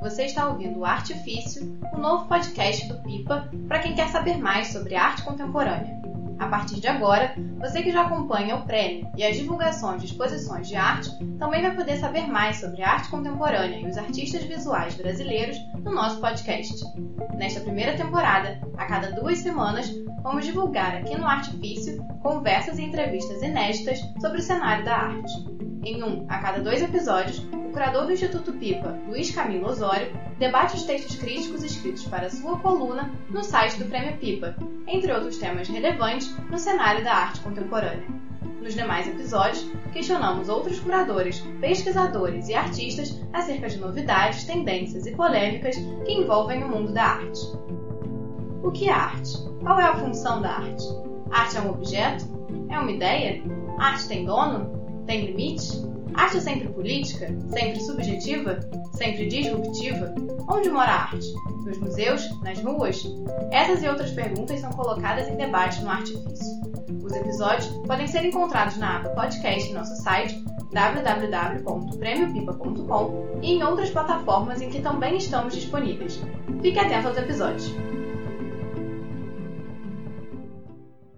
você está ouvindo o Artifício, o novo podcast do Pipa para quem quer saber mais sobre arte contemporânea. A partir de agora, você que já acompanha o prêmio e as divulgações de exposições de arte também vai poder saber mais sobre arte contemporânea e os artistas visuais brasileiros no nosso podcast. Nesta primeira temporada, a cada duas semanas, vamos divulgar aqui no Artifício conversas e entrevistas inéditas sobre o cenário da arte. Em um a cada dois episódios, o curador do Instituto Pipa, Luiz Camilo Osório, debate os textos críticos escritos para sua coluna no site do Prêmio Pipa, entre outros temas relevantes no cenário da arte contemporânea. Nos demais episódios, questionamos outros curadores, pesquisadores e artistas acerca de novidades, tendências e polêmicas que envolvem o mundo da arte. O que é arte? Qual é a função da arte? Arte é um objeto? É uma ideia? Arte tem dono? Tem limite? Arte é sempre política? Sempre subjetiva? Sempre disruptiva? Onde mora a arte? Nos museus? Nas ruas? Essas e outras perguntas são colocadas em debate no Artifício. Os episódios podem ser encontrados na aba podcast em nosso site www.premiopipa.com e em outras plataformas em que também estamos disponíveis. Fique atento aos episódios.